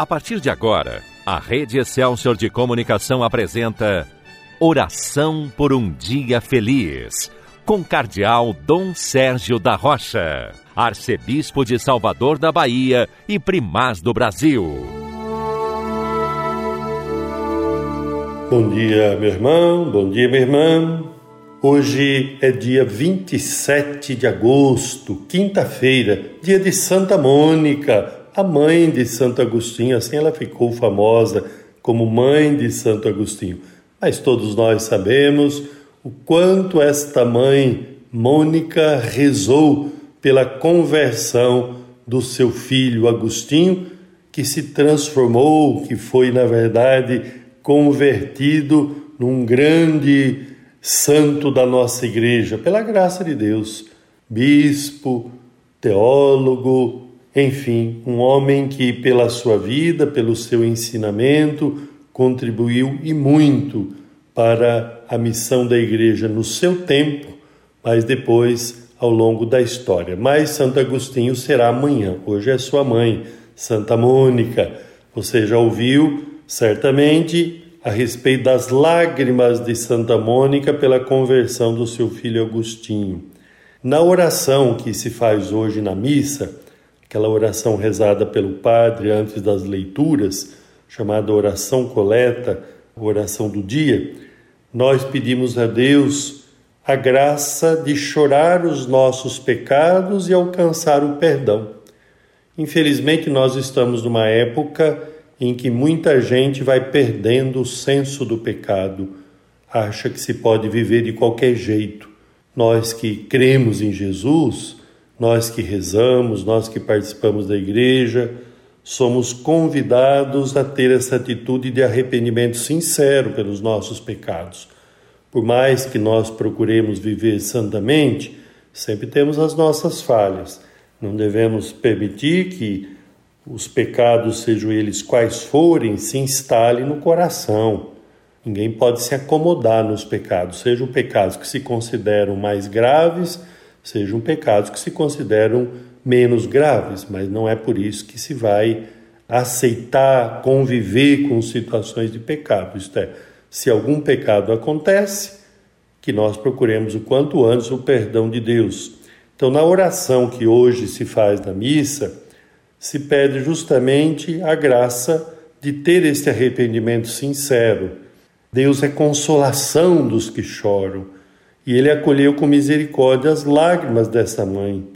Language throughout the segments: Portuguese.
A partir de agora, a Rede Excelsior de Comunicação apresenta Oração por um Dia Feliz, com Cardeal Dom Sérgio da Rocha, Arcebispo de Salvador da Bahia e Primaz do Brasil. Bom dia, meu irmão, bom dia, minha irmã. Hoje é dia 27 de agosto, quinta-feira, dia de Santa Mônica, a mãe de Santo Agostinho, assim ela ficou famosa como mãe de Santo Agostinho. Mas todos nós sabemos o quanto esta mãe, Mônica, rezou pela conversão do seu filho Agostinho, que se transformou, que foi, na verdade, convertido num grande santo da nossa igreja, pela graça de Deus, bispo, teólogo, enfim, um homem que, pela sua vida, pelo seu ensinamento, contribuiu e muito para a missão da igreja no seu tempo, mas depois ao longo da história. Mas Santo Agostinho será amanhã, hoje é sua mãe, Santa Mônica. Você já ouviu, certamente, a respeito das lágrimas de Santa Mônica pela conversão do seu filho Agostinho. Na oração que se faz hoje na missa, aquela oração rezada pelo padre antes das leituras, chamada oração coleta, oração do dia, nós pedimos a Deus a graça de chorar os nossos pecados e alcançar o perdão. Infelizmente, nós estamos numa época em que muita gente vai perdendo o senso do pecado, acha que se pode viver de qualquer jeito. Nós que cremos em Jesus, nós que rezamos, nós que participamos da igreja, somos convidados a ter essa atitude de arrependimento sincero pelos nossos pecados. Por mais que nós procuremos viver santamente, sempre temos as nossas falhas. Não devemos permitir que os pecados, sejam eles quais forem, se instalem no coração. Ninguém pode se acomodar nos pecados, sejam pecados que se consideram mais graves sejam pecados que se consideram menos graves, mas não é por isso que se vai aceitar conviver com situações de pecado. Isto é, se algum pecado acontece, que nós procuremos o quanto antes o perdão de Deus. Então, na oração que hoje se faz na missa, se pede justamente a graça de ter este arrependimento sincero. Deus é consolação dos que choram e ele acolheu com misericórdia as lágrimas dessa mãe.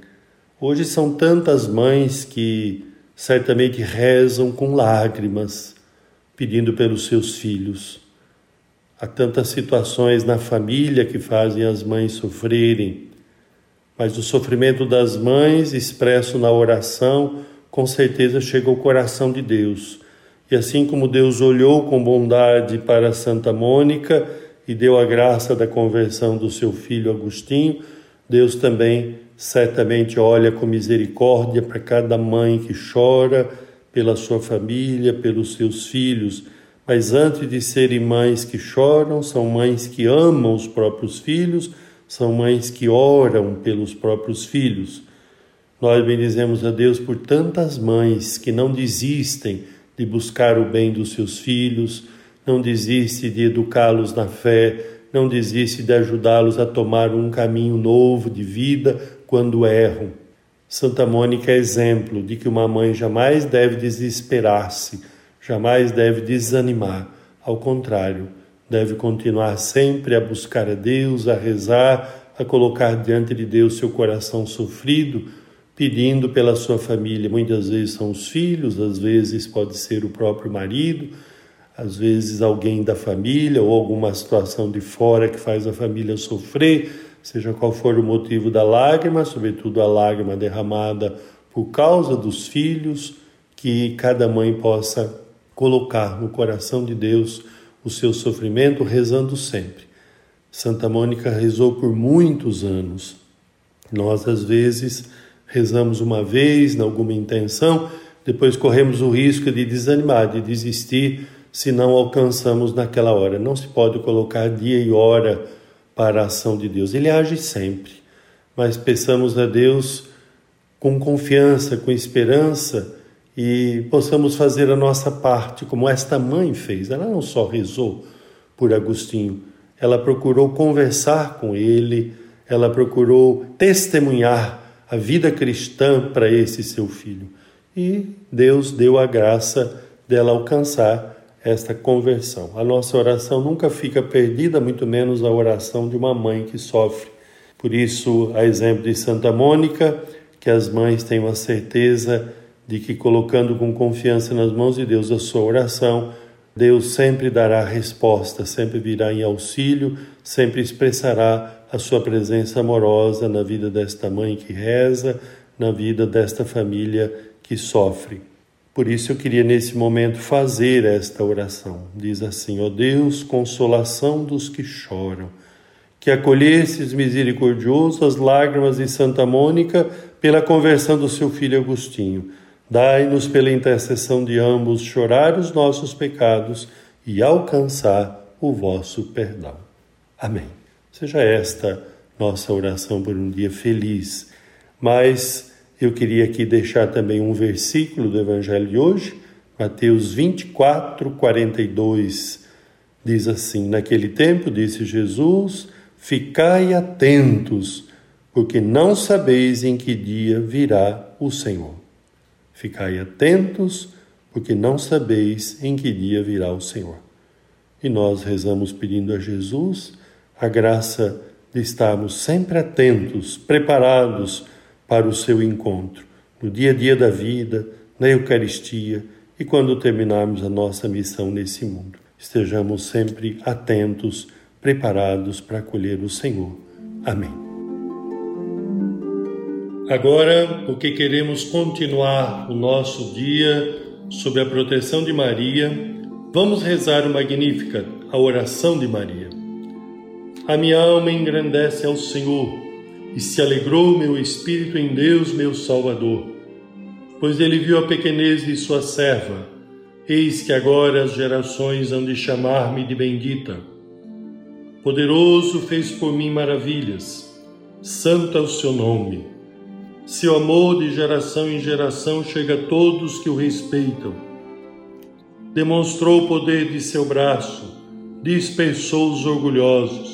Hoje são tantas mães que certamente rezam com lágrimas, pedindo pelos seus filhos. Há tantas situações na família que fazem as mães sofrerem, mas o sofrimento das mães, expresso na oração, com certeza chega ao coração de Deus. E assim como Deus olhou com bondade para Santa Mônica, e deu a graça da conversão do seu filho Agostinho, Deus também certamente olha com misericórdia para cada mãe que chora pela sua família, pelos seus filhos. Mas antes de serem mães que choram, são mães que amam os próprios filhos, são mães que oram pelos próprios filhos. Nós bendizemos a Deus por tantas mães que não desistem de buscar o bem dos seus filhos, não desiste de educá-los na fé, não desiste de ajudá-los a tomar um caminho novo de vida quando erram. Santa Mônica é exemplo de que uma mãe jamais deve desesperar-se, jamais deve desanimar. Ao contrário, deve continuar sempre a buscar a Deus, a rezar, a colocar diante de Deus seu coração sofrido, pedindo pela sua família. Muitas vezes são os filhos, às vezes pode ser o próprio marido às vezes alguém da família ou alguma situação de fora que faz a família sofrer, seja qual for o motivo da lágrima, sobretudo a lágrima derramada por causa dos filhos, que cada mãe possa colocar no coração de Deus o seu sofrimento, rezando sempre. Santa Mônica rezou por muitos anos. Nós, às vezes, rezamos uma vez, em alguma intenção, depois corremos o risco de desanimar, de desistir se não alcançamos naquela hora. Não se pode colocar dia e hora para a ação de Deus. Ele age sempre, mas peçamos a Deus com confiança, com esperança e possamos fazer a nossa parte, como esta mãe fez. Ela não só rezou por Agostinho, ela procurou conversar com ele, ela procurou testemunhar a vida cristã para esse seu filho. E Deus deu a graça dela alcançar esta conversão. A nossa oração nunca fica perdida, muito menos a oração de uma mãe que sofre. Por isso, a exemplo de Santa Mônica, que as mães tenham a certeza de que colocando com confiança nas mãos de Deus a sua oração, Deus sempre dará resposta, sempre virá em auxílio, sempre expressará a sua presença amorosa na vida desta mãe que reza, na vida desta família que sofre. Por isso eu queria nesse momento fazer esta oração. Diz assim: Ó Deus, consolação dos que choram, que acolhesses misericordioso as lágrimas de Santa Mônica pela conversão do seu filho Agostinho Dai-nos, pela intercessão de ambos, chorar os nossos pecados e alcançar o vosso perdão. Amém. Seja esta nossa oração por um dia feliz. Mas eu queria aqui deixar também um versículo do Evangelho de hoje, Mateus 24, 42. Diz assim: Naquele tempo, disse Jesus, ficai atentos, porque não sabeis em que dia virá o Senhor. Ficai atentos, porque não sabeis em que dia virá o Senhor. E nós rezamos pedindo a Jesus a graça de estarmos sempre atentos, preparados para o seu encontro, no dia a dia da vida, na Eucaristia e quando terminarmos a nossa missão nesse mundo. Estejamos sempre atentos, preparados para acolher o Senhor. Amém. Agora, porque queremos continuar o nosso dia sob a proteção de Maria, vamos rezar o Magnífica, a oração de Maria. A minha alma engrandece ao Senhor e se alegrou meu espírito em Deus, meu Salvador, pois ele viu a pequenez de sua serva. Eis que agora as gerações hão de chamar-me de bendita. Poderoso fez por mim maravilhas, santo é o seu nome. Seu amor de geração em geração chega a todos que o respeitam. Demonstrou o poder de seu braço, dispersou os orgulhosos,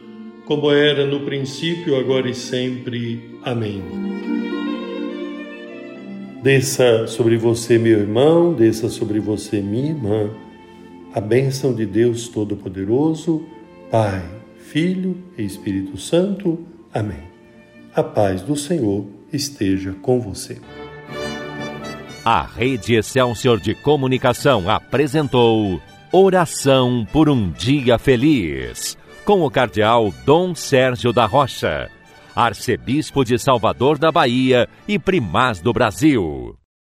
como era no princípio, agora e sempre. Amém. Desça sobre você, meu irmão, desça sobre você, minha irmã, a bênção de Deus Todo-Poderoso, Pai, Filho e Espírito Santo. Amém. A paz do Senhor esteja com você. A Rede Excelsior de Comunicação apresentou Oração por um Dia Feliz, com o Cardeal Dom Sérgio da Rocha, Arcebispo de Salvador da Bahia e Primaz do Brasil.